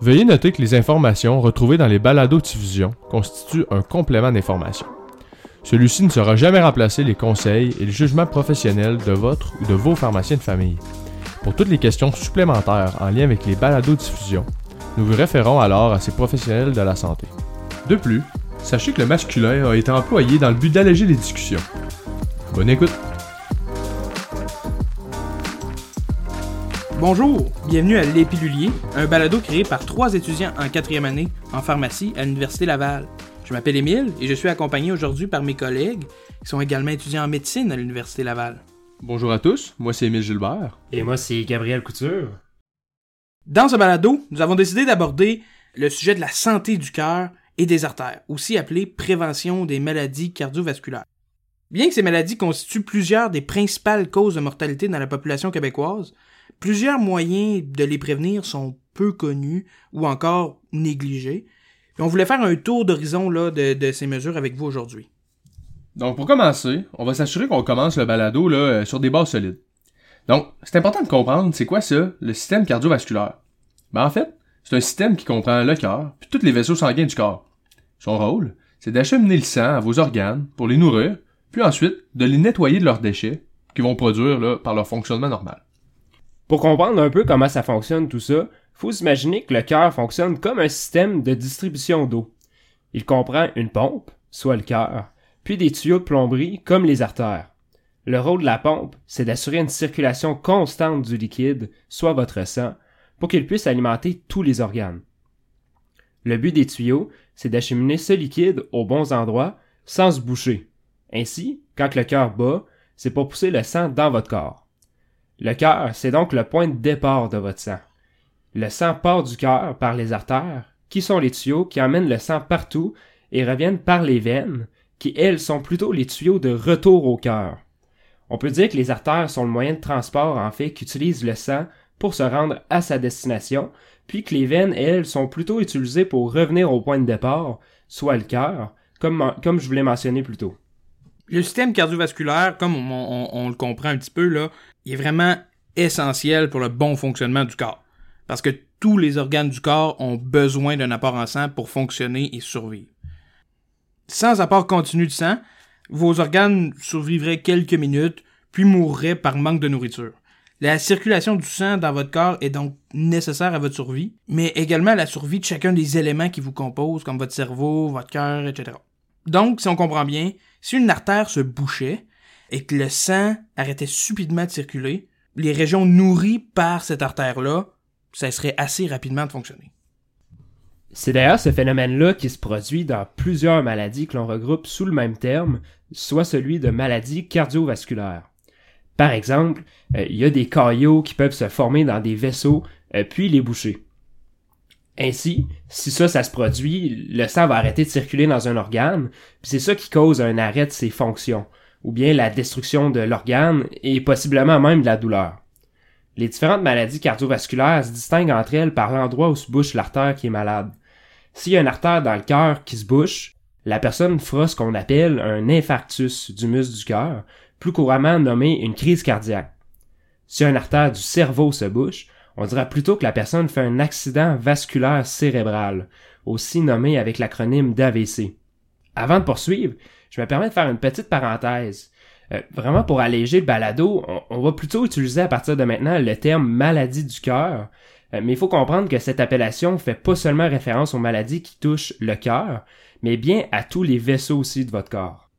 Veuillez noter que les informations retrouvées dans les balados-diffusions constituent un complément d'information. Celui-ci ne sera jamais remplacer les conseils et le jugement professionnel de votre ou de vos pharmaciens de famille. Pour toutes les questions supplémentaires en lien avec les balados-diffusions, nous vous référons alors à ces professionnels de la santé. De plus, sachez que le masculin a été employé dans le but d'alléger les discussions. Bonne écoute! Bonjour, bienvenue à L'Épilulier, un balado créé par trois étudiants en quatrième année en pharmacie à l'Université Laval. Je m'appelle Émile et je suis accompagné aujourd'hui par mes collègues qui sont également étudiants en médecine à l'Université Laval. Bonjour à tous, moi c'est Émile Gilbert. Et moi c'est Gabriel Couture. Dans ce balado, nous avons décidé d'aborder le sujet de la santé du cœur et des artères, aussi appelé prévention des maladies cardiovasculaires. Bien que ces maladies constituent plusieurs des principales causes de mortalité dans la population québécoise, Plusieurs moyens de les prévenir sont peu connus ou encore négligés. On voulait faire un tour d'horizon de, de ces mesures avec vous aujourd'hui. Donc pour commencer, on va s'assurer qu'on commence le balado là, euh, sur des bases solides. Donc, c'est important de comprendre c'est quoi ça, le système cardiovasculaire. Ben en fait, c'est un système qui comprend le cœur puis tous les vaisseaux sanguins du corps. Son rôle, c'est d'acheminer le sang à vos organes pour les nourrir, puis ensuite de les nettoyer de leurs déchets qu'ils vont produire là, par leur fonctionnement normal. Pour comprendre un peu comment ça fonctionne tout ça, faut s'imaginer que le cœur fonctionne comme un système de distribution d'eau. Il comprend une pompe, soit le cœur, puis des tuyaux de plomberie comme les artères. Le rôle de la pompe, c'est d'assurer une circulation constante du liquide, soit votre sang, pour qu'il puisse alimenter tous les organes. Le but des tuyaux, c'est d'acheminer ce liquide aux bons endroits sans se boucher. Ainsi, quand le cœur bat, c'est pour pousser le sang dans votre corps. Le cœur, c'est donc le point de départ de votre sang. Le sang part du cœur par les artères, qui sont les tuyaux qui amènent le sang partout et reviennent par les veines, qui elles sont plutôt les tuyaux de retour au cœur. On peut dire que les artères sont le moyen de transport en fait qu'utilise le sang pour se rendre à sa destination, puis que les veines, elles, sont plutôt utilisées pour revenir au point de départ, soit le cœur, comme, comme je vous l'ai mentionné plus tôt. Le système cardiovasculaire, comme on, le comprend un petit peu, là, il est vraiment essentiel pour le bon fonctionnement du corps. Parce que tous les organes du corps ont besoin d'un apport en sang pour fonctionner et survivre. Sans apport continu de sang, vos organes survivraient quelques minutes, puis mourraient par manque de nourriture. La circulation du sang dans votre corps est donc nécessaire à votre survie, mais également à la survie de chacun des éléments qui vous composent, comme votre cerveau, votre cœur, etc. Donc, si on comprend bien, si une artère se bouchait et que le sang arrêtait subitement de circuler, les régions nourries par cette artère-là cesseraient assez rapidement de fonctionner. C'est d'ailleurs ce phénomène-là qui se produit dans plusieurs maladies que l'on regroupe sous le même terme, soit celui de maladie cardiovasculaire. Par exemple, euh, il y a des caillots qui peuvent se former dans des vaisseaux euh, puis les boucher. Ainsi, si ça, ça se produit, le sang va arrêter de circuler dans un organe, puis c'est ça qui cause un arrêt de ses fonctions, ou bien la destruction de l'organe et possiblement même de la douleur. Les différentes maladies cardiovasculaires se distinguent entre elles par l'endroit où se bouche l'artère qui est malade. S'il y a une artère dans le cœur qui se bouche, la personne fera ce qu'on appelle un infarctus du muscle du cœur, plus couramment nommé une crise cardiaque. Si une artère du cerveau se bouche, on dira plutôt que la personne fait un accident vasculaire cérébral, aussi nommé avec l'acronyme d'AVC. Avant de poursuivre, je me permets de faire une petite parenthèse. Euh, vraiment pour alléger le balado, on, va plutôt utiliser à partir de maintenant le terme maladie du cœur, euh, mais il faut comprendre que cette appellation fait pas seulement référence aux maladies qui touchent le cœur, mais bien à tous les vaisseaux aussi de votre corps.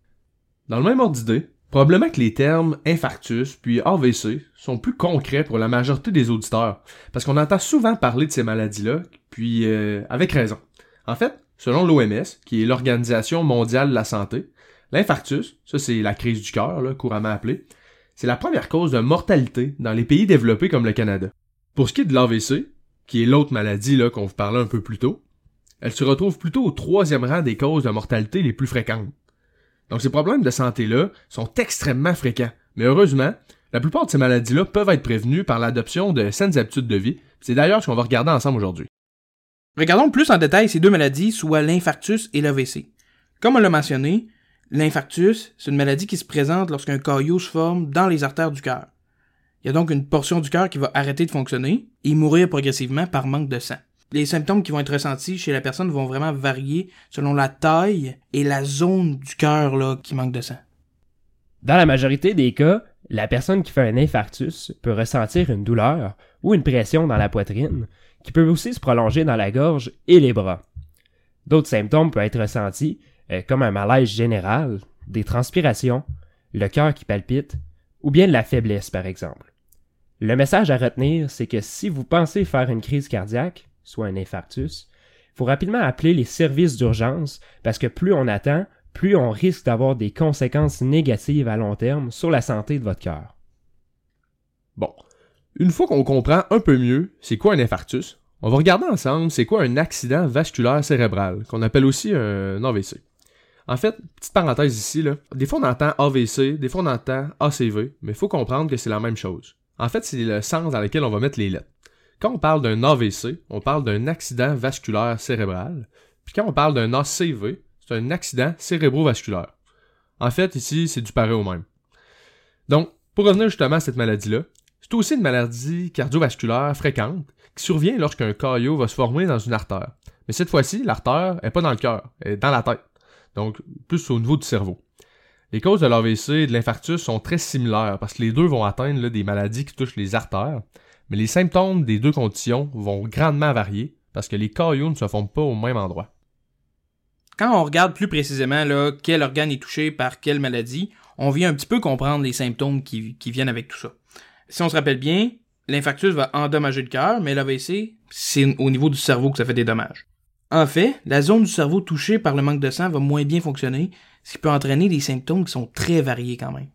Dans le même ordre d'idée, Probablement que les termes infarctus puis AVC sont plus concrets pour la majorité des auditeurs, parce qu'on entend souvent parler de ces maladies-là, puis euh, avec raison. En fait, selon l'OMS, qui est l'Organisation mondiale de la santé, l'infarctus, ça c'est la crise du cœur, couramment appelée, c'est la première cause de mortalité dans les pays développés comme le Canada. Pour ce qui est de l'AVC, qui est l'autre maladie qu'on vous parlait un peu plus tôt, elle se retrouve plutôt au troisième rang des causes de mortalité les plus fréquentes. Donc ces problèmes de santé-là sont extrêmement fréquents. Mais heureusement, la plupart de ces maladies-là peuvent être prévenues par l'adoption de saines habitudes de vie. C'est d'ailleurs ce qu'on va regarder ensemble aujourd'hui. Regardons plus en détail ces deux maladies, soit l'infarctus et l'AVC. Comme on l'a mentionné, l'infarctus, c'est une maladie qui se présente lorsqu'un caillot se forme dans les artères du cœur. Il y a donc une portion du cœur qui va arrêter de fonctionner et mourir progressivement par manque de sang. Les symptômes qui vont être ressentis chez la personne vont vraiment varier selon la taille et la zone du cœur qui manque de sang. Dans la majorité des cas, la personne qui fait un infarctus peut ressentir une douleur ou une pression dans la poitrine, qui peut aussi se prolonger dans la gorge et les bras. D'autres symptômes peuvent être ressentis, euh, comme un malaise général, des transpirations, le cœur qui palpite, ou bien de la faiblesse par exemple. Le message à retenir, c'est que si vous pensez faire une crise cardiaque, soit un infarctus, faut rapidement appeler les services d'urgence parce que plus on attend, plus on risque d'avoir des conséquences négatives à long terme sur la santé de votre cœur. Bon, une fois qu'on comprend un peu mieux c'est quoi un infarctus, on va regarder ensemble c'est quoi un accident vasculaire cérébral, qu'on appelle aussi un AVC. En fait, petite parenthèse ici, là, des fois on entend AVC, des fois on entend ACV, mais il faut comprendre que c'est la même chose. En fait, c'est le sens dans lequel on va mettre les lettres. Quand on parle d'un AVC, on parle d'un accident vasculaire cérébral. Puis quand on parle d'un ACV, c'est un accident cérébrovasculaire. En fait, ici, c'est du pareil au même. Donc, pour revenir justement à cette maladie-là, c'est aussi une maladie cardiovasculaire fréquente qui survient lorsqu'un caillot va se former dans une artère. Mais cette fois-ci, l'artère est pas dans le cœur, elle est dans la tête. Donc, plus au niveau du cerveau. Les causes de l'AVC et de l'infarctus sont très similaires parce que les deux vont atteindre des maladies qui touchent les artères, mais les symptômes des deux conditions vont grandement varier parce que les caillots ne se forment pas au même endroit. Quand on regarde plus précisément quel organe est touché par quelle maladie, on vient un petit peu comprendre les symptômes qui, qui viennent avec tout ça. Si on se rappelle bien, l'infarctus va endommager le cœur, mais l'AVC, c'est au niveau du cerveau que ça fait des dommages. En fait, la zone du cerveau touchée par le manque de sang va moins bien fonctionner, ce qui peut entraîner des symptômes qui sont très variés quand même.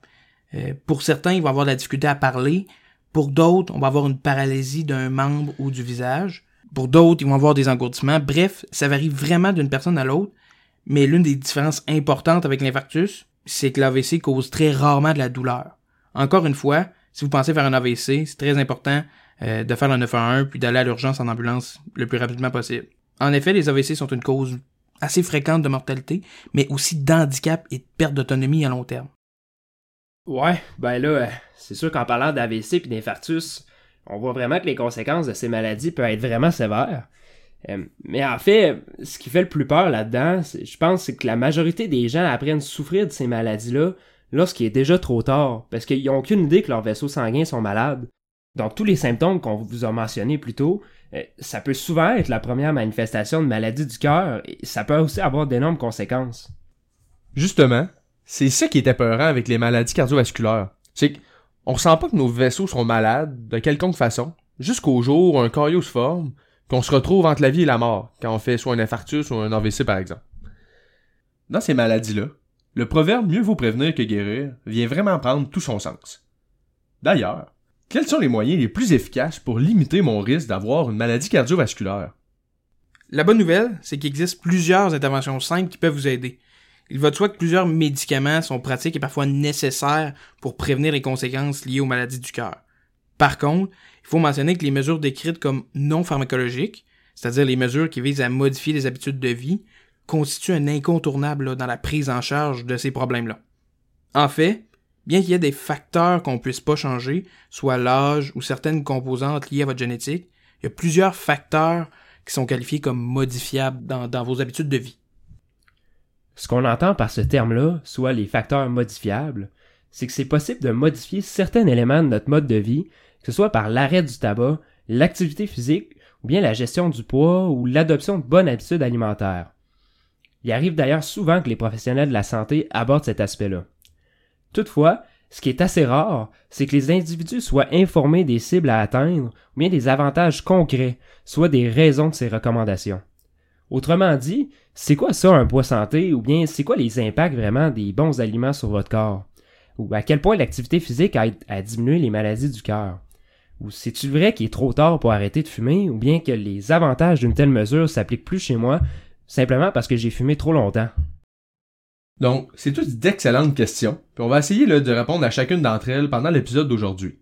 Euh, pour certains, ils vont avoir de la difficulté à parler. Pour d'autres, on va avoir une paralysie d'un membre ou du visage. Pour d'autres, ils vont avoir des engourdissements. Bref, ça varie vraiment d'une personne à l'autre. Mais l'une des différences importantes avec l'infarctus, c'est que l'AVC cause très rarement de la douleur. Encore une fois, si vous pensez faire un AVC, c'est très important euh, de faire le 911 puis d'aller à l'urgence en ambulance le plus rapidement possible. En effet, les AVC sont une cause assez fréquente de mortalité, mais aussi d'handicap et de perte d'autonomie à long terme. Ouais, ben là, euh, c'est sûr qu'en parlant d'AVC puis d'infarctus, on voit vraiment que les conséquences de ces maladies peuvent être vraiment sévères. Euh, mais en fait, ce qui fait le plus peur là-dedans, je pense, c'est que la majorité des gens apprennent à souffrir de ces maladies-là lorsqu'il est déjà trop tard, parce qu'ils n'ont aucune idée que leurs vaisseaux sanguins sont malades. Donc tous les symptômes qu'on vous a mentionnés plus tôt, ça peut souvent être la première manifestation de maladie du cœur et ça peut aussi avoir d'énormes conséquences. Justement, c'est ça qui est épeurant avec les maladies cardiovasculaires. C'est qu'on ressent pas que nos vaisseaux sont malades de quelconque façon, jusqu'au jour où un caillot se forme, qu'on se retrouve entre la vie et la mort, quand on fait soit un infarctus ou un AVC par exemple. Dans ces maladies-là, le proverbe mieux vaut prévenir que guérir vient vraiment prendre tout son sens. D'ailleurs, quels sont les moyens les plus efficaces pour limiter mon risque d'avoir une maladie cardiovasculaire? La bonne nouvelle, c'est qu'il existe plusieurs interventions simples qui peuvent vous aider. Il va de soi que plusieurs médicaments sont pratiques et parfois nécessaires pour prévenir les conséquences liées aux maladies du cœur. Par contre, il faut mentionner que les mesures décrites comme non pharmacologiques, c'est-à-dire les mesures qui visent à modifier les habitudes de vie, constituent un incontournable dans la prise en charge de ces problèmes-là. En fait, bien qu'il y ait des facteurs qu'on puisse pas changer, soit l'âge ou certaines composantes liées à votre génétique, il y a plusieurs facteurs qui sont qualifiés comme modifiables dans, dans vos habitudes de vie. Ce qu'on entend par ce terme-là, soit les facteurs modifiables, c'est que c'est possible de modifier certains éléments de notre mode de vie, que ce soit par l'arrêt du tabac, l'activité physique, ou bien la gestion du poids ou l'adoption de bonnes habitudes alimentaires. Il arrive d'ailleurs souvent que les professionnels de la santé abordent cet aspect-là. Toutefois, ce qui est assez rare, c'est que les individus soient informés des cibles à atteindre ou bien des avantages concrets, soit des raisons de ces recommandations. Autrement dit, c'est quoi ça un poids santé ou bien c'est quoi les impacts vraiment des bons aliments sur votre corps? Ou à quel point l'activité physique aide à diminuer les maladies du cœur? Ou c'est-tu vrai qu'il est trop tard pour arrêter de fumer ou bien que les avantages d'une telle mesure s'appliquent plus chez moi simplement parce que j'ai fumé trop longtemps? Donc, c'est toutes d'excellentes questions, puis on va essayer de répondre à chacune d'entre elles pendant l'épisode d'aujourd'hui.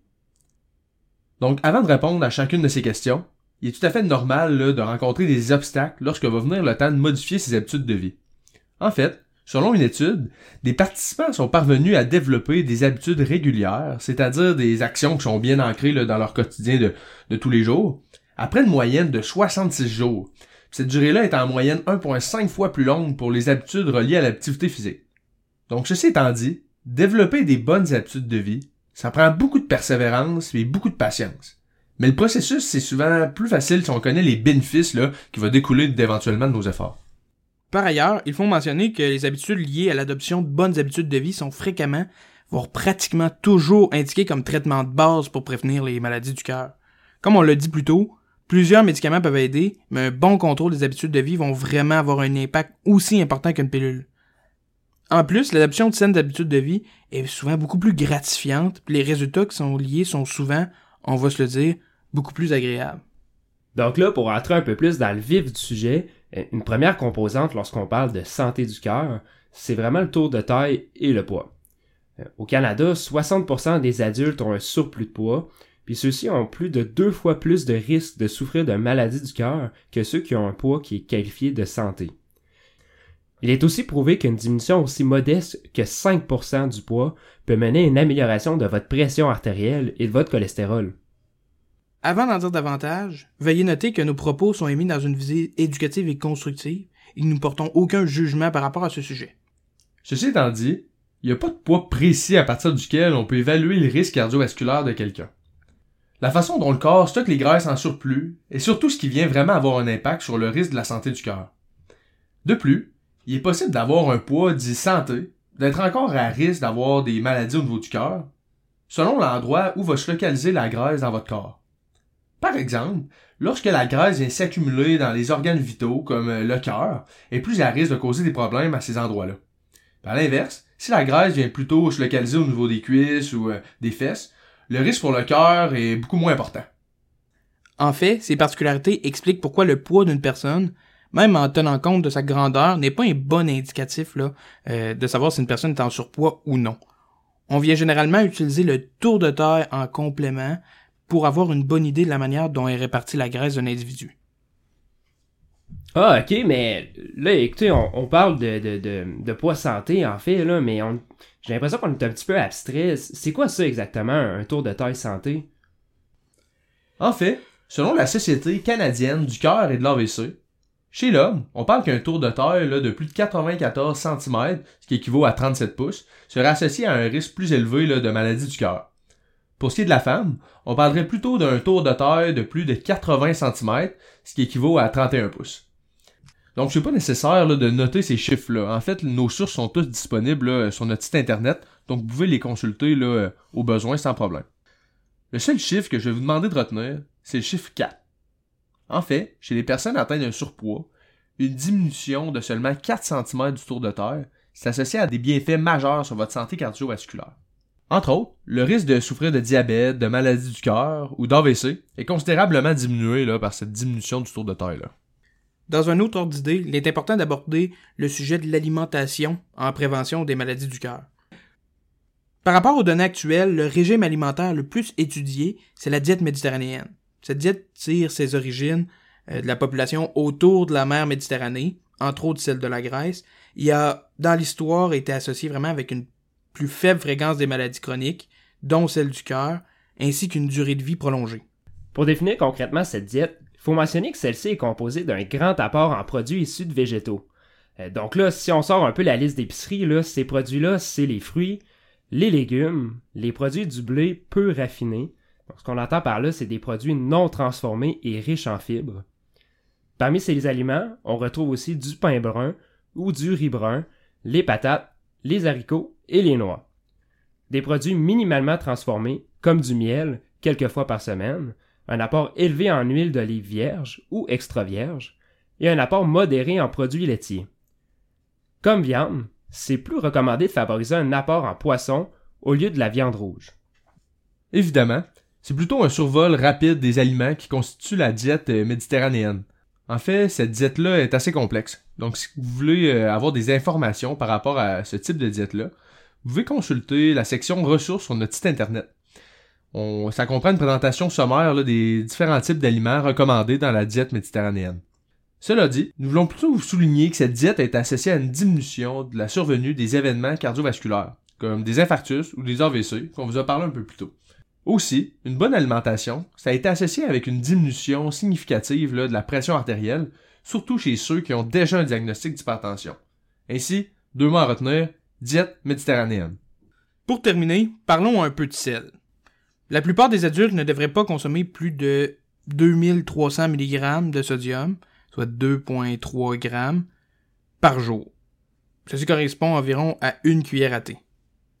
Donc, avant de répondre à chacune de ces questions, il est tout à fait normal de rencontrer des obstacles lorsque va venir le temps de modifier ses habitudes de vie. En fait, selon une étude, des participants sont parvenus à développer des habitudes régulières, c'est-à-dire des actions qui sont bien ancrées dans leur quotidien de, de tous les jours, après une moyenne de 66 jours. Cette durée-là est en moyenne 1,5 fois plus longue pour les habitudes reliées à l'activité physique. Donc, ceci étant dit, développer des bonnes habitudes de vie, ça prend beaucoup de persévérance et beaucoup de patience. Mais le processus, c'est souvent plus facile si on connaît les bénéfices qui vont découler éventuellement de nos efforts. Par ailleurs, il faut mentionner que les habitudes liées à l'adoption de bonnes habitudes de vie sont fréquemment, voire pratiquement toujours indiquées comme traitement de base pour prévenir les maladies du cœur. Comme on l'a dit plus tôt, plusieurs médicaments peuvent aider, mais un bon contrôle des habitudes de vie vont vraiment avoir un impact aussi important qu'une pilule. En plus, l'adoption de saines habitudes de vie est souvent beaucoup plus gratifiante, puis les résultats qui sont liés sont souvent, on va se le dire, beaucoup plus agréables. Donc là, pour entrer un peu plus dans le vif du sujet, euh, une première composante lorsqu'on parle de santé du cœur, c'est vraiment le tour de taille et le poids. Euh, au Canada, 60% des adultes ont un surplus de poids, puis ceux-ci ont plus de deux fois plus de risques de souffrir de maladie du cœur que ceux qui ont un poids qui est qualifié de santé. Il est aussi prouvé qu'une diminution aussi modeste que 5% du poids peut mener à une amélioration de votre pression artérielle et de votre cholestérol. Avant d'en dire davantage, veuillez noter que nos propos sont émis dans une visée éducative et constructive et nous ne portons aucun jugement par rapport à ce sujet. Ceci étant dit, il n'y a pas de poids précis à partir duquel on peut évaluer le risque cardiovasculaire de quelqu'un. La façon dont le corps stocke les graisses en surplus est surtout ce qui vient vraiment avoir un impact sur le risque de la santé du cœur. De plus, il est possible d'avoir un poids dit santé, d'être encore à risque d'avoir des maladies au niveau du cœur, selon l'endroit où va se localiser la graisse dans votre corps. Par exemple, lorsque la graisse vient s'accumuler dans les organes vitaux, comme le cœur, est plus à risque de causer des problèmes à ces endroits-là. À l'inverse, si la graisse vient plutôt se localiser au niveau des cuisses ou euh, des fesses, le risque pour le cœur est beaucoup moins important. En fait, ces particularités expliquent pourquoi le poids d'une personne même en tenant compte de sa grandeur, n'est pas un bon indicatif là, euh, de savoir si une personne est en surpoids ou non. On vient généralement utiliser le tour de taille en complément pour avoir une bonne idée de la manière dont est répartie la graisse d'un individu. Ah, ok, mais là, écoutez, on, parle de, de, de, de, poids santé, en fait, là, mais j'ai l'impression qu'on est un petit peu abstrait. C'est quoi ça exactement, un tour de taille santé? En fait, selon la Société canadienne du cœur et de l'AVC, chez l'homme, on parle qu'un tour de taille de plus de 94 cm, ce qui équivaut à 37 pouces, serait associé à un risque plus élevé de maladie du cœur. Pour ce qui est de la femme, on parlerait plutôt d'un tour de taille de plus de 80 cm, ce qui équivaut à 31 pouces. Donc, c'est pas nécessaire de noter ces chiffres-là. En fait, nos sources sont toutes disponibles sur notre site internet, donc vous pouvez les consulter là, au besoin sans problème. Le seul chiffre que je vais vous demander de retenir, c'est le chiffre 4. En fait, chez les personnes atteintes d'un surpoids, une diminution de seulement 4 cm du tour de terre s'associe à des bienfaits majeurs sur votre santé cardiovasculaire. Entre autres, le risque de souffrir de diabète, de maladie du cœur ou d'AVC est considérablement diminué là, par cette diminution du tour de taille. Dans un autre ordre d'idée, il est important d'aborder le sujet de l'alimentation en prévention des maladies du cœur. Par rapport aux données actuelles, le régime alimentaire le plus étudié, c'est la diète méditerranéenne. Cette diète tire ses origines euh, de la population autour de la mer Méditerranée, entre autres celle de la Grèce. Il a, dans l'histoire, été associé vraiment avec une plus faible fréquence des maladies chroniques, dont celle du cœur, ainsi qu'une durée de vie prolongée. Pour définir concrètement cette diète, il faut mentionner que celle-ci est composée d'un grand apport en produits issus de végétaux. Euh, donc là, si on sort un peu la liste d'épicerie, ces produits-là, c'est les fruits, les légumes, les produits du blé peu raffinés, ce qu'on entend par là, c'est des produits non transformés et riches en fibres. Parmi ces aliments, on retrouve aussi du pain brun ou du riz brun, les patates, les haricots et les noix. Des produits minimalement transformés, comme du miel, quelques fois par semaine, un apport élevé en huile d'olive vierge ou extra vierge, et un apport modéré en produits laitiers. Comme viande, c'est plus recommandé de favoriser un apport en poisson au lieu de la viande rouge. Évidemment, c'est plutôt un survol rapide des aliments qui constitue la diète euh, méditerranéenne. En fait, cette diète-là est assez complexe. Donc, si vous voulez euh, avoir des informations par rapport à ce type de diète-là, vous pouvez consulter la section ressources sur notre site internet. Ça comprend une présentation sommaire des différents types d'aliments recommandés dans la diète méditerranéenne. Cela dit, nous voulons plutôt vous souligner que cette diète est associée à une diminution de la survenue des événements cardiovasculaires, comme des infarctus ou des AVC, qu'on vous a parlé un peu plus tôt. Aussi, une bonne alimentation, ça a été associé avec une diminution significative de la pression artérielle, surtout chez ceux qui ont déjà un diagnostic d'hypertension. Ainsi, deux mots à retenir, diète méditerranéenne. Pour terminer, parlons un peu de sel. La plupart des adultes ne devraient pas consommer plus de 2300 mg de sodium, soit 2,3 g par jour. Ceci correspond environ à une cuillère à thé.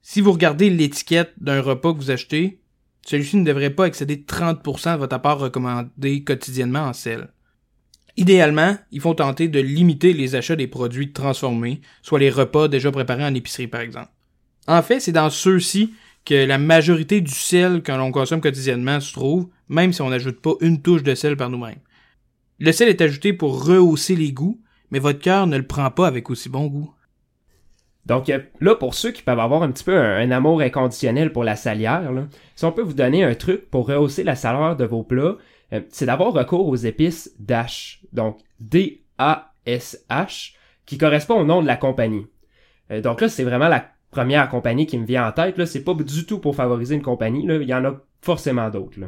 Si vous regardez l'étiquette d'un repas que vous achetez, celui-ci ne devrait pas excéder 30% de votre apport recommandé quotidiennement en sel. Idéalement, il faut tenter de limiter les achats des produits transformés, soit les repas déjà préparés en épicerie par exemple. En fait, c'est dans ceux-ci que la majorité du sel que l'on consomme quotidiennement se trouve, même si on n'ajoute pas une touche de sel par nous-mêmes. Le sel est ajouté pour rehausser les goûts, mais votre cœur ne le prend pas avec aussi bon goût. Donc euh, là, pour ceux qui peuvent avoir un petit peu un, amour inconditionnel pour la salière, si on peut vous donner un truc pour rehausser la saveur de vos plats, euh, c'est d'avoir recours aux épices DASH, donc D-A-S-H, qui correspond au nom de la compagnie. Euh, donc là, c'est vraiment la première compagnie qui me vient en tête. C'est pas du tout pour favoriser une compagnie. Là. Il y en a forcément d'autres.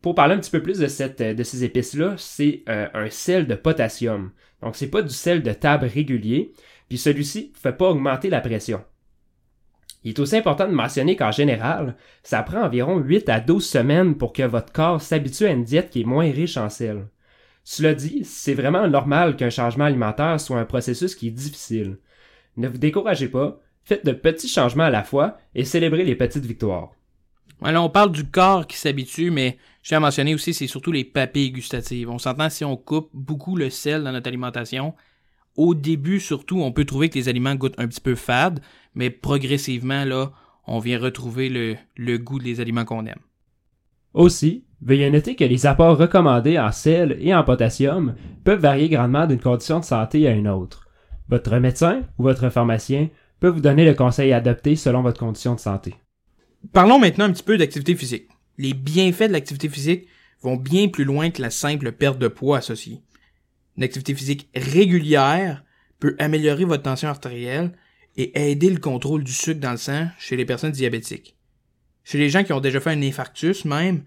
pour parler un petit peu plus de, de ces épices-là, c'est un sel de potassium. Donc c'est pas du sel de table régulier, puis celui-ci ne fait pas augmenter la pression. Il est aussi important de mentionner qu'en général, ça prend environ 8 à 12 semaines pour que votre corps s'habitue à une diète qui est moins riche en sel. Cela dit, c'est vraiment normal qu'un changement alimentaire soit un processus qui est difficile. Ne vous découragez pas, faites de petits changements à la fois et célébrez les petites victoires. Alors, on parle du corps qui s'habitue, mais je tiens à mentionner aussi, c'est surtout les papilles gustatives. On s'entend si on coupe beaucoup le sel dans notre alimentation, au début, surtout, on peut trouver que les aliments goûtent un petit peu fade, mais progressivement, là, on vient retrouver le, le goût des aliments qu'on aime. Aussi, veuillez noter que les apports recommandés en sel et en potassium peuvent varier grandement d'une condition de santé à une autre. Votre médecin ou votre pharmacien peut vous donner le conseil adopté selon votre condition de santé. Parlons maintenant un petit peu d'activité physique. Les bienfaits de l'activité physique vont bien plus loin que la simple perte de poids associée. Une activité physique régulière peut améliorer votre tension artérielle et aider le contrôle du sucre dans le sang chez les personnes diabétiques. Chez les gens qui ont déjà fait un infarctus même,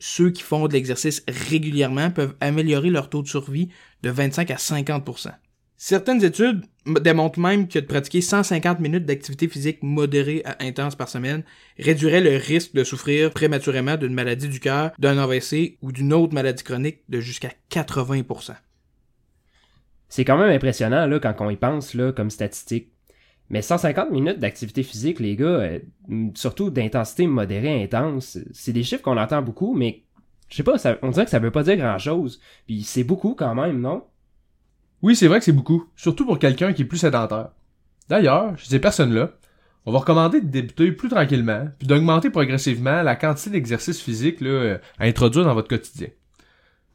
ceux qui font de l'exercice régulièrement peuvent améliorer leur taux de survie de 25 à 50 Certaines études démontrent même que de pratiquer 150 minutes d'activité physique modérée à intense par semaine réduirait le risque de souffrir prématurément d'une maladie du cœur, d'un AVC ou d'une autre maladie chronique de jusqu'à 80% c'est quand même impressionnant là, quand on y pense là, comme statistique. Mais 150 minutes d'activité physique, les gars, euh, surtout d'intensité modérée intense, c'est des chiffres qu'on entend beaucoup, mais je sais pas, on dirait que ça veut pas dire grand-chose. Puis c'est beaucoup quand même, non? Oui, c'est vrai que c'est beaucoup, surtout pour quelqu'un qui est plus sédentaire. D'ailleurs, chez ces personnes-là, on va recommander de débuter plus tranquillement, puis d'augmenter progressivement la quantité d'exercice physique là, euh, à introduire dans votre quotidien.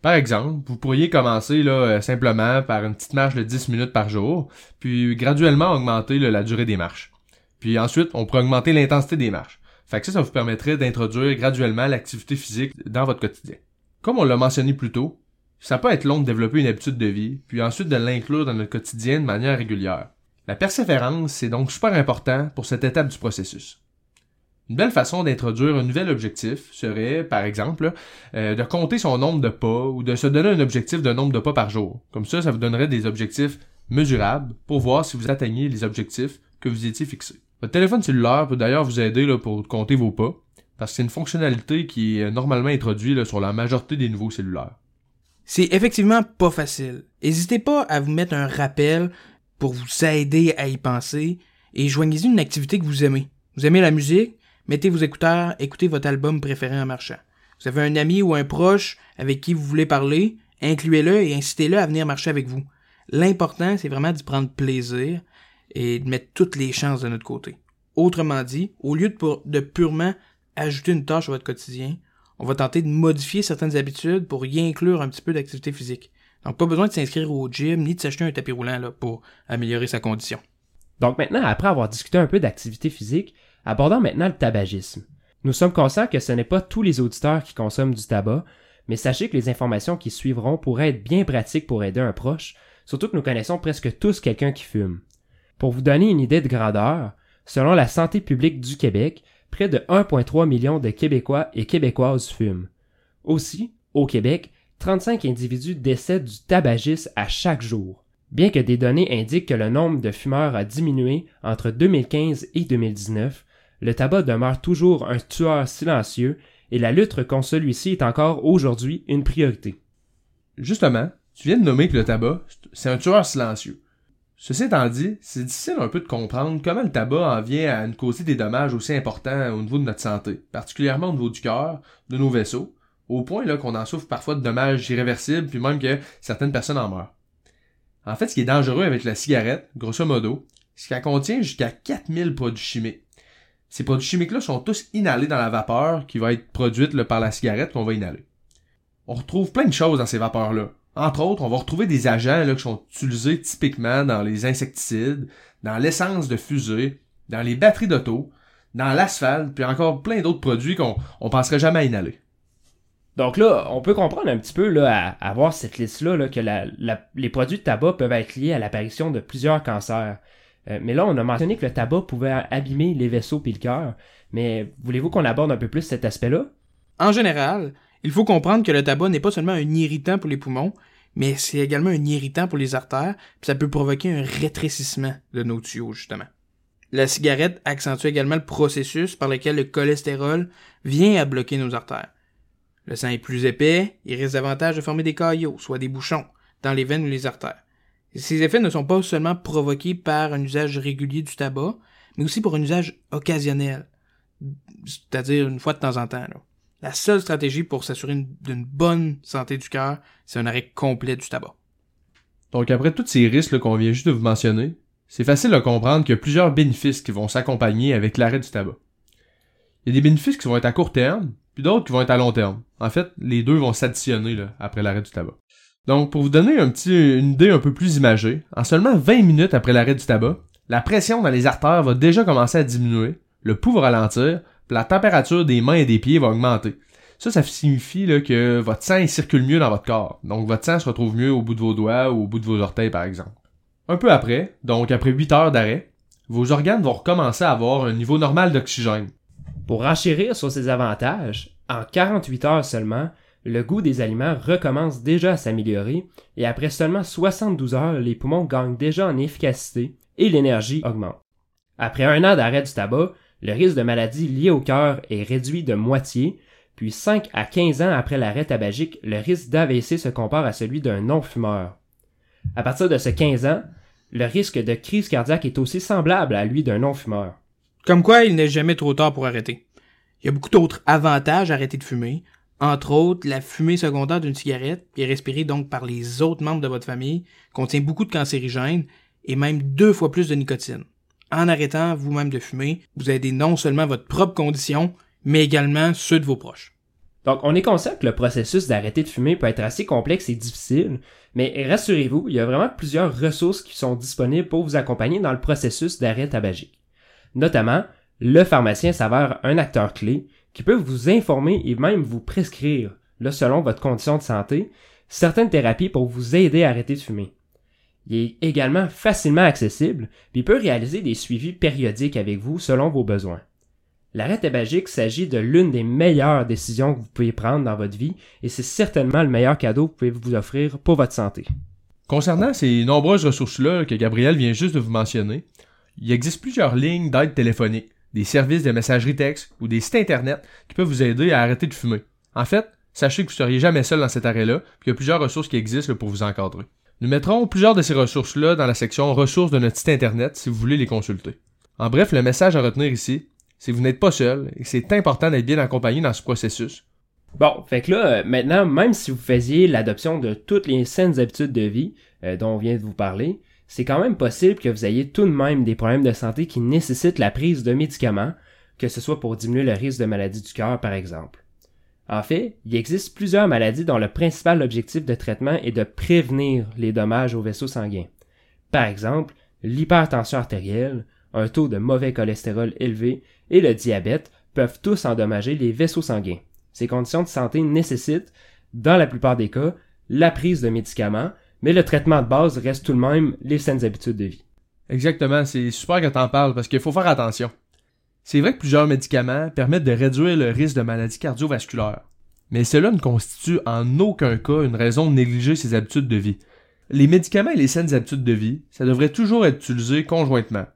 Par exemple, vous pourriez commencer là, euh, simplement par une petite marche de 10 minutes par jour, puis graduellement augmenter la durée des marches. Puis ensuite, on pourrait augmenter l'intensité des marches. Fait que ça, ça vous permettrait d'introduire graduellement l'activité physique dans votre quotidien. Comme on l'a mentionné plus tôt, ça peut être long de développer une habitude de vie, puis ensuite de l'inclure dans notre quotidien de manière régulière. La persévérance, c'est donc super important pour cette étape du processus. Une belle façon d'introduire un nouvel objectif serait, par exemple, euh, de compter son nombre de pas ou de se donner un objectif de nombre de pas par jour. Comme ça, ça vous donnerait des objectifs mesurables pour voir si vous atteignez les objectifs que vous étiez fixés. Votre téléphone cellulaire peut d'ailleurs vous aider pour compter vos pas, parce que c'est une fonctionnalité qui est normalement introduite sur la majorité des nouveaux cellulaires. C'est effectivement pas facile. N'hésitez pas à vous mettre un rappel pour vous aider à y penser et joignez-y une activité que vous aimez. Vous aimez la musique? Mettez vos écouteurs, écoutez votre album préféré en marchant. Vous avez un ami ou un proche avec qui vous voulez parler, incluez-le et incitez-le à venir marcher avec vous. L'important, c'est vraiment d'y prendre plaisir et de mettre toutes les chances de notre côté. Autrement dit, au lieu de, de purement ajouter une tâche à votre quotidien, on va tenter de modifier certaines habitudes pour y inclure un petit peu d'activité physique. Donc pas besoin de s'inscrire au gym ni de s'acheter un tapis roulant là, pour améliorer sa condition. Donc maintenant, après avoir discuté un peu d'activité physique, Abordons maintenant le tabagisme. Nous sommes conscients que ce n'est pas tous les auditeurs qui consomment du tabac, mais sachez que les informations qui suivront pourraient être bien pratiques pour aider un proche, surtout que nous connaissons presque tous quelqu'un qui fume. Pour vous donner une idée de grandeur, selon la santé publique du Québec, près de 1,3 million de Québécois et Québécoises fument. Aussi, au Québec, 35 individus décèdent du tabagisme à chaque jour. Bien que des données indiquent que le nombre de fumeurs a diminué entre 2015 et 2019, le tabac demeure toujours un tueur silencieux et la lutte contre celui-ci est encore aujourd'hui une priorité. Justement, tu viens de nommer que le tabac, c'est un tueur silencieux. Ceci étant dit, c'est difficile un peu de comprendre comment le tabac en vient à nous causer des dommages aussi importants au niveau de notre santé, particulièrement au niveau du cœur, de nos vaisseaux, au point là qu'on en souffre parfois de dommages irréversibles, puis même que certaines personnes en meurent. En fait, ce qui est dangereux avec la cigarette, grosso modo, c'est qu'elle contient jusqu'à 4000 produits chimiques. Ces produits chimiques-là sont tous inhalés dans la vapeur qui va être produite par la cigarette qu'on va inhaler. On retrouve plein de choses dans ces vapeurs-là. Entre autres, on va retrouver des agents là, qui sont utilisés typiquement dans les insecticides, dans l'essence de fusée, dans les batteries d'auto, dans l'asphalte, puis encore plein d'autres produits qu'on on penserait jamais à inhaler. Donc là, on peut comprendre un petit peu là, à, voir cette liste-là que les produits de tabac peuvent être liés à l'apparition de plusieurs cancers. Euh, mais là, on a mentionné que le tabac pouvait abîmer les vaisseaux et le cœur. Mais voulez-vous qu'on aborde un peu plus cet aspect-là? En général, il faut comprendre que le tabac n'est pas seulement un irritant pour les poumons, mais c'est également un irritant pour les artères, puis ça peut provoquer un rétrécissement de nos tuyaux, justement. La cigarette accentue également le processus par lequel le cholestérol vient à bloquer nos artères. Le sang est plus épais, il risque davantage de former des caillots, soit des bouchons, dans les veines ou les artères. ces effets ne sont pas seulement provoqués par un usage régulier du tabac, mais aussi pour un usage occasionnel, c'est-à-dire une fois de temps en temps. La seule stratégie pour s'assurer d'une bonne santé du cœur, c'est un arrêt complet du tabac. Donc après tous ces risques qu'on vient juste de vous mentionner, c'est facile de comprendre qu'il y a plusieurs bénéfices qui vont s'accompagner avec l'arrêt du tabac. Il y a des bénéfices qui vont être à court terme, puis d'autres qui vont être à long terme. En fait, les deux vont s'additionner après l'arrêt du tabac. Donc, pour vous donner une idée un peu plus imagée, en seulement 20 minutes après l'arrêt du tabac, la pression dans les artères va déjà commencer à diminuer, le pouls va ralentir, la température des mains et des pieds va augmenter. Ça, ça signifie que votre sang circule mieux dans votre corps. Donc, votre sang se retrouve mieux au bout de vos doigts ou au bout de vos orteils, par exemple. Un peu après, donc après 8 heures d'arrêt, vos organes vont recommencer à avoir un niveau normal d'oxygène. Pour enchérir sur ces avantages, en 48 heures seulement, le goût des aliments recommence déjà à s'améliorer et après seulement 72 heures, les poumons gagnent déjà en efficacité et l'énergie augmente. Après un an d'arrêt du tabac, le risque de maladies liées au cœur est réduit de moitié, puis 5 à 15 ans après l'arrêt tabagique, le risque d'AVC se compare à celui d'un non-fumeur. À partir de ce 15 ans, le risque de crise cardiaque est aussi semblable à lui d'un non-fumeur. Comme quoi, il n'est jamais trop tard pour arrêter. Il y a beaucoup d'autres avantages à arrêter de fumer, entre autres la fumée secondaire d'une cigarette, qui est respirée donc par les autres membres de votre famille, contient beaucoup de cancérigènes et même deux fois plus de nicotine. En arrêtant vous-même de fumer, vous aidez non seulement votre propre condition, mais également ceux de vos proches. Donc, on est conscient que le processus d'arrêter de fumer peut être assez complexe et difficile, mais rassurez-vous, il y a vraiment plusieurs ressources qui sont disponibles pour vous accompagner dans le processus d'arrêt tabagique. Notamment, le pharmacien s'avère un acteur clé qui peut vous informer et même vous prescrire, là, selon votre condition de santé, certaines thérapies pour vous aider à arrêter de fumer. Il est également facilement accessible, puis il peut réaliser des suivis périodiques avec vous selon vos besoins. L'arrêt tabagique s'agit de l'une des meilleures décisions que vous pouvez prendre dans votre vie et c'est certainement le meilleur cadeau que vous pouvez vous offrir pour votre santé. Concernant ces nombreuses ressources-là que Gabriel vient juste de vous mentionner, il existe plusieurs lignes d'aide téléphonique, des services de messagerie texte ou des sites internet qui peuvent vous aider à arrêter de fumer. En fait, sachez que vous ne seriez jamais seul dans cet arrêt-là, puis qu'il y a plusieurs ressources qui existent pour vous encadrer. Nous mettrons plusieurs de ces ressources-là dans la section ressources de notre site internet si vous voulez les consulter. En bref, le message à retenir ici, c'est que vous n'êtes pas seul et que c'est important d'être bien accompagné dans ce processus. Bon, fait que là, euh, maintenant, même si vous faisiez l'adoption de toutes les saines habitudes de vie euh, dont on vient de vous parler, c'est quand même possible que vous ayez tout de même des problèmes de santé qui nécessitent la prise de médicaments, que ce soit pour diminuer le risque de maladie du cœur par exemple. En fait, il existe plusieurs maladies dont le principal objectif de traitement est de prévenir les dommages aux vaisseaux sanguins. Par exemple, l'hypertension artérielle, un taux de mauvais cholestérol élevé et le diabète peuvent tous endommager les vaisseaux sanguins. Ces conditions de santé nécessitent, dans la plupart des cas, la prise de médicaments, mais le traitement de base reste tout de même les saines habitudes de vie. Exactement, c'est super que t'en parles parce qu'il faut faire attention. C'est vrai que plusieurs médicaments permettent de réduire le risque de maladies cardiovasculaires, mais cela ne constitue en aucun cas une raison de négliger ses habitudes de vie. Les médicaments et les saines habitudes de vie, ça devrait toujours être utilisé conjointement.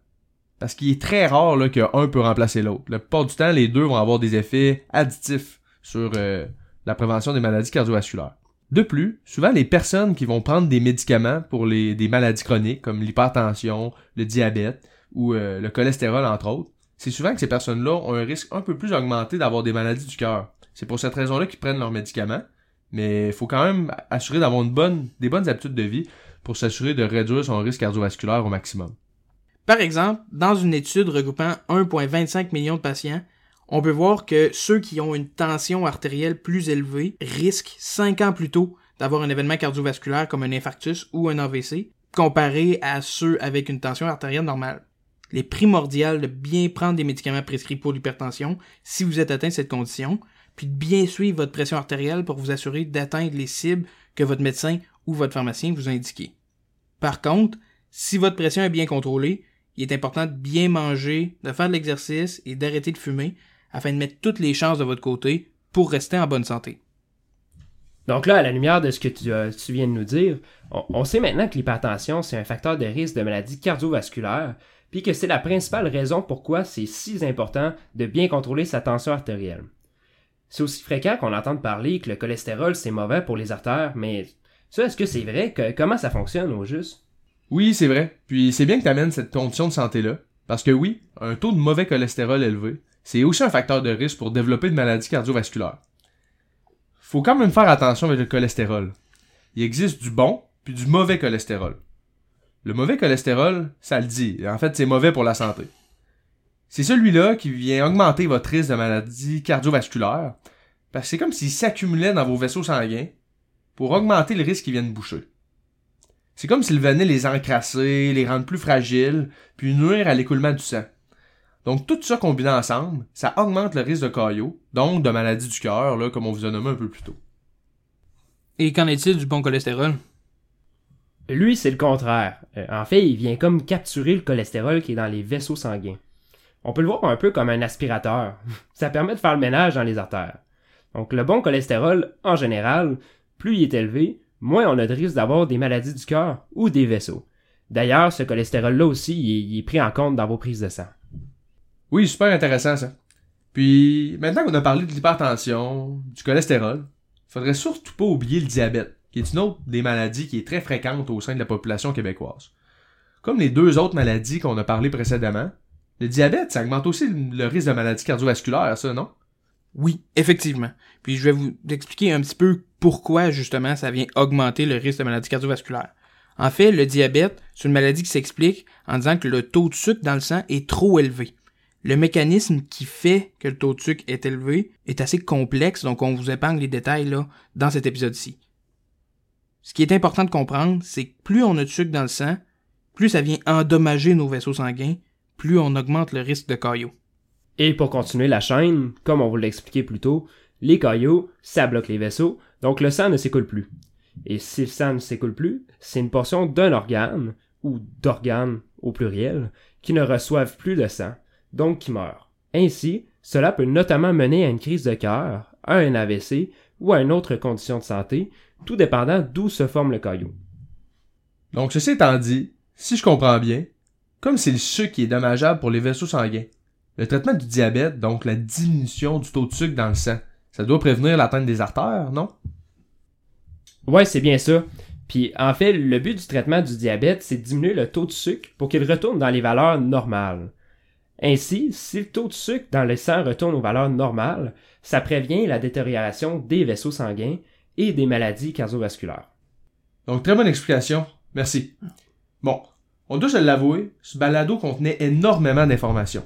Parce qu'il est très rare là, qu'un peut remplacer l'autre. La plupart du temps, les deux vont avoir des effets additifs sur euh, la prévention des maladies cardiovasculaires. De plus, souvent les personnes qui vont prendre des médicaments pour des maladies chroniques comme l'hypertension, le diabète ou euh, le cholestérol entre autres, c'est souvent que ces personnes-là ont un risque un peu plus augmenté d'avoir des maladies du cœur. C'est pour cette raison-là qu'ils prennent leurs médicaments, mais il faut quand même assurer d'avoir une bonne, des bonnes habitudes de vie pour s'assurer de réduire son risque cardiovasculaire au maximum. Par exemple, dans une étude regroupant 1,25 millions de patients, on peut voir que ceux qui ont une tension artérielle plus élevée risquent 5 ans plus tôt d'avoir un événement cardiovasculaire comme un infarctus ou un AVC, comparé à ceux avec une tension artérielle normale. Il est primordial de bien prendre des médicaments prescrits pour l'hypertension si vous êtes atteint de cette condition, puis de bien suivre votre pression artérielle pour vous assurer d'atteindre les cibles que votre médecin ou votre pharmacien vous a indiquées. Par contre, si votre pression est bien contrôlée, il est important de bien manger, de faire de l'exercice et d'arrêter de fumer afin de mettre toutes les chances de votre côté pour rester en bonne santé. Donc là, à la lumière de ce que tu, euh, viens de nous dire, on, sait maintenant que l'hypertension, c'est un facteur de risque de maladie cardiovasculaire, puis que c'est la principale raison pourquoi c'est si important de bien contrôler sa tension artérielle. C'est aussi fréquent qu'on entende parler que le cholestérol, c'est mauvais pour les artères, mais ça, est-ce que c'est vrai? Que, comment ça fonctionne au juste? Oui, c'est vrai. Puis c'est bien que tu amènes cette condition de santé-là. Parce que oui, un taux de mauvais cholestérol élevé, c'est aussi un facteur de risque pour développer une maladie cardiovasculaire. Faut quand même faire attention avec le cholestérol. Il existe du bon puis du mauvais cholestérol. Le mauvais cholestérol, ça le dit, en fait c'est mauvais pour la santé. C'est celui-là qui vient augmenter votre risque de maladie cardiovasculaire, parce que c'est comme s'il s'accumulait dans vos vaisseaux sanguins pour augmenter le risque qu'ils viennent boucher. C'est comme s'il venait les encrasser, les rendre plus fragiles, puis nuire à l'écoulement du sang. Donc tout ça combiné ensemble, ça augmente le risque de caillot, donc de maladie du cœur, là, comme on vous a nommé un peu plus tôt. Et qu'en est-il du bon cholestérol? Lui, c'est le contraire. Euh, en fait, il vient comme capturer le cholestérol qui est dans les vaisseaux sanguins. On peut le voir un peu comme un aspirateur. Ça permet de faire le ménage dans les artères. Donc le bon cholestérol, en général, plus il est élevé, moins on a de risque d'avoir des maladies du cœur ou des vaisseaux. D'ailleurs, ce cholestérol-là aussi, il est pris en compte dans vos prises de sang. Oui, super intéressant ça. Puis, maintenant qu'on a parlé de l'hypertension, du cholestérol, faudrait surtout pas oublier le diabète, qui est une autre des maladies qui est très fréquente au sein de la population québécoise. Comme les deux autres maladies qu'on a parlé précédemment, le diabète, ça augmente aussi le risque de maladie cardiovasculaire, ça, non? Oui, effectivement. Puis je vais vous expliquer un petit peu pourquoi justement ça vient augmenter le risque de maladie cardiovasculaire. En fait, le diabète, c'est une maladie qui s'explique en disant que le taux de sucre dans le sang est trop élevé. Le mécanisme qui fait que le taux de sucre est élevé est assez complexe, donc on vous épargne les détails là dans cet épisode-ci. Ce qui est important de comprendre, c'est que plus on a de sucre dans le sang, plus ça vient endommager nos vaisseaux sanguins, plus on augmente le risque de caillots. Et pour continuer la chaîne, comme on vous l'a expliqué plus tôt, les caillots, ça bloque les vaisseaux, donc le sang ne s'écoule plus. Et si le sang ne s'écoule plus, c'est une portion d'un organe, ou d'organes au pluriel, qui ne reçoivent plus de sang, donc qui meurt. Ainsi, cela peut notamment mener à une crise de cœur, à un AVC ou à une autre condition de santé, tout dépendant d'où se forme le caillot. Donc, ceci étant dit, si je comprends bien, comme c'est le sucre qui est dommageable pour les vaisseaux sanguins, le traitement du diabète, donc la diminution du taux de sucre dans le sang, ça doit prévenir l'atteinte des artères, non? Ouais, c'est bien ça. Puis en fait, le but du traitement du diabète, c'est de diminuer le taux de sucre pour qu'il retourne dans les valeurs normales. Ainsi, si le taux de sucre dans le sang retourne aux valeurs normales, ça prévient la détérioration des vaisseaux sanguins et des maladies cardiovasculaires. Donc, très bonne explication. Merci. Bon, on doit se l'avouer, ce balado contenait énormément d'informations.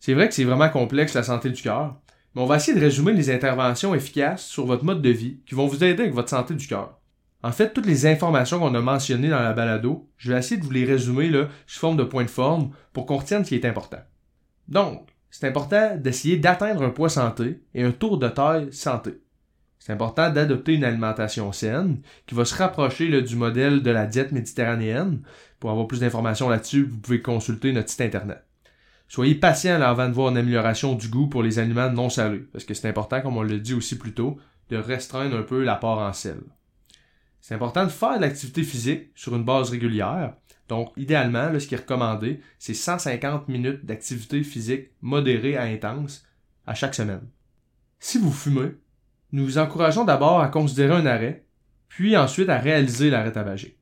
C'est vrai que c'est vraiment complexe la santé du cœur, mais on va essayer de résumer les interventions efficaces sur votre mode de vie qui vont vous aider avec votre santé du cœur. En fait, toutes les informations qu'on a mentionnées dans la balado, je vais essayer de vous les résumer là, sous forme de points de forme pour qu'on retienne ce qui est important. Donc, c'est important d'essayer d'atteindre un poids santé et un tour de taille santé. C'est important d'adopter une alimentation saine qui va se rapprocher du modèle de la diète méditerranéenne. Pour avoir plus d'informations là-dessus, vous pouvez consulter notre site internet. Soyez patient avant de voir une amélioration du goût pour les aliments non salés, parce que c'est important, comme on l'a dit aussi plus tôt, de restreindre un peu l'apport en sel. C'est important de faire de l'activité physique sur une base régulière. Donc, idéalement, ce qui est recommandé, c'est 150 minutes d'activité physique modérée à intense à chaque semaine. Si vous fumez, nous vous encourageons d'abord à considérer un arrêt, puis ensuite à réaliser l'arrêt tabagique.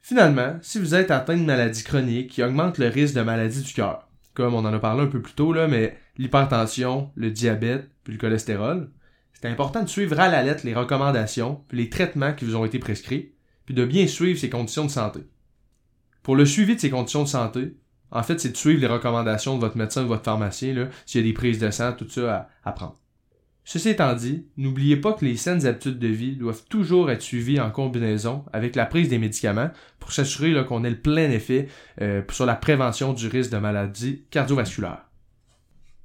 Finalement, si vous êtes atteint de maladies chroniques qui augmentent le risque de maladie du cœur, comme on en a parlé un peu plus tôt, là, mais l'hypertension, le diabète, puis le cholestérol, c'est important de suivre à la lettre les recommandations, puis les traitements qui vous ont été prescrits, puis de bien suivre ces conditions de santé. Pour le suivi de ces conditions de santé, en fait, c'est de suivre les recommandations de votre médecin ou de votre pharmacien, s'il y a des prises de sang, tout ça à, prendre. Ceci étant dit, n'oubliez pas que les saines habitudes de vie doivent toujours être suivies en combinaison avec la prise des médicaments pour s'assurer qu'on ait le plein effet euh, sur la prévention du risque de maladies cardiovasculaires.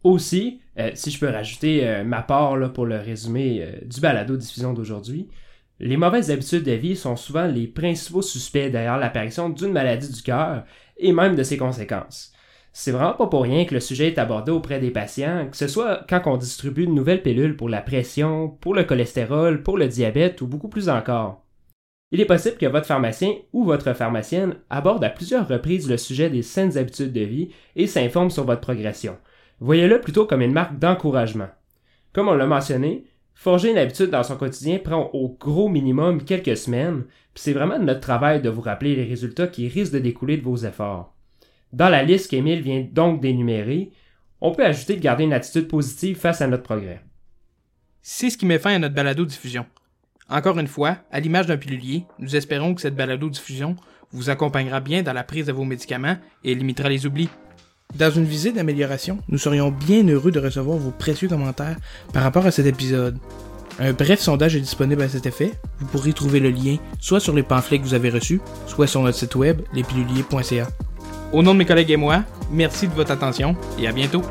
Aussi, euh, si je peux rajouter euh, ma part pour le résumé du balado-diffusion d'aujourd'hui, les mauvaises habitudes de vie sont souvent les principaux suspects derrière l'apparition d'une maladie du cœur et même de ses conséquences. C'est vraiment pas pour rien que le sujet est abordé auprès des patients, que ce soit quand on distribue de nouvelles pilules pour la pression, pour le cholestérol, pour le diabète ou beaucoup plus encore. Il est possible que votre pharmacien ou votre pharmacienne aborde à plusieurs reprises le sujet des saines habitudes de vie et s'informe sur votre progression. Voyez-le plutôt comme une marque d'encouragement. Comme on l'a mentionné, forger une habitude dans son quotidien prend au gros minimum quelques semaines, puis c'est vraiment notre travail de vous rappeler les résultats qui risquent de découler de vos efforts. Dans la liste qu'Émile vient donc d'énumérer, on peut ajouter de garder une attitude positive face à notre progrès. C'est ce qui met fin à notre balado-diffusion. Encore une fois, à l'image d'un pilulier, nous espérons que cette balado-diffusion vous accompagnera bien dans la prise de vos médicaments et limitera les oublis. Dans une visite d'amélioration, nous serions bien heureux de recevoir vos précieux commentaires par rapport à cet épisode. Un bref sondage est disponible à cet effet. Vous pourrez trouver le lien soit sur les pamphlets que vous avez reçus, soit sur notre site web, lespiluliers.ca. Au nom de mes collègues et moi, merci de votre attention et à bientôt.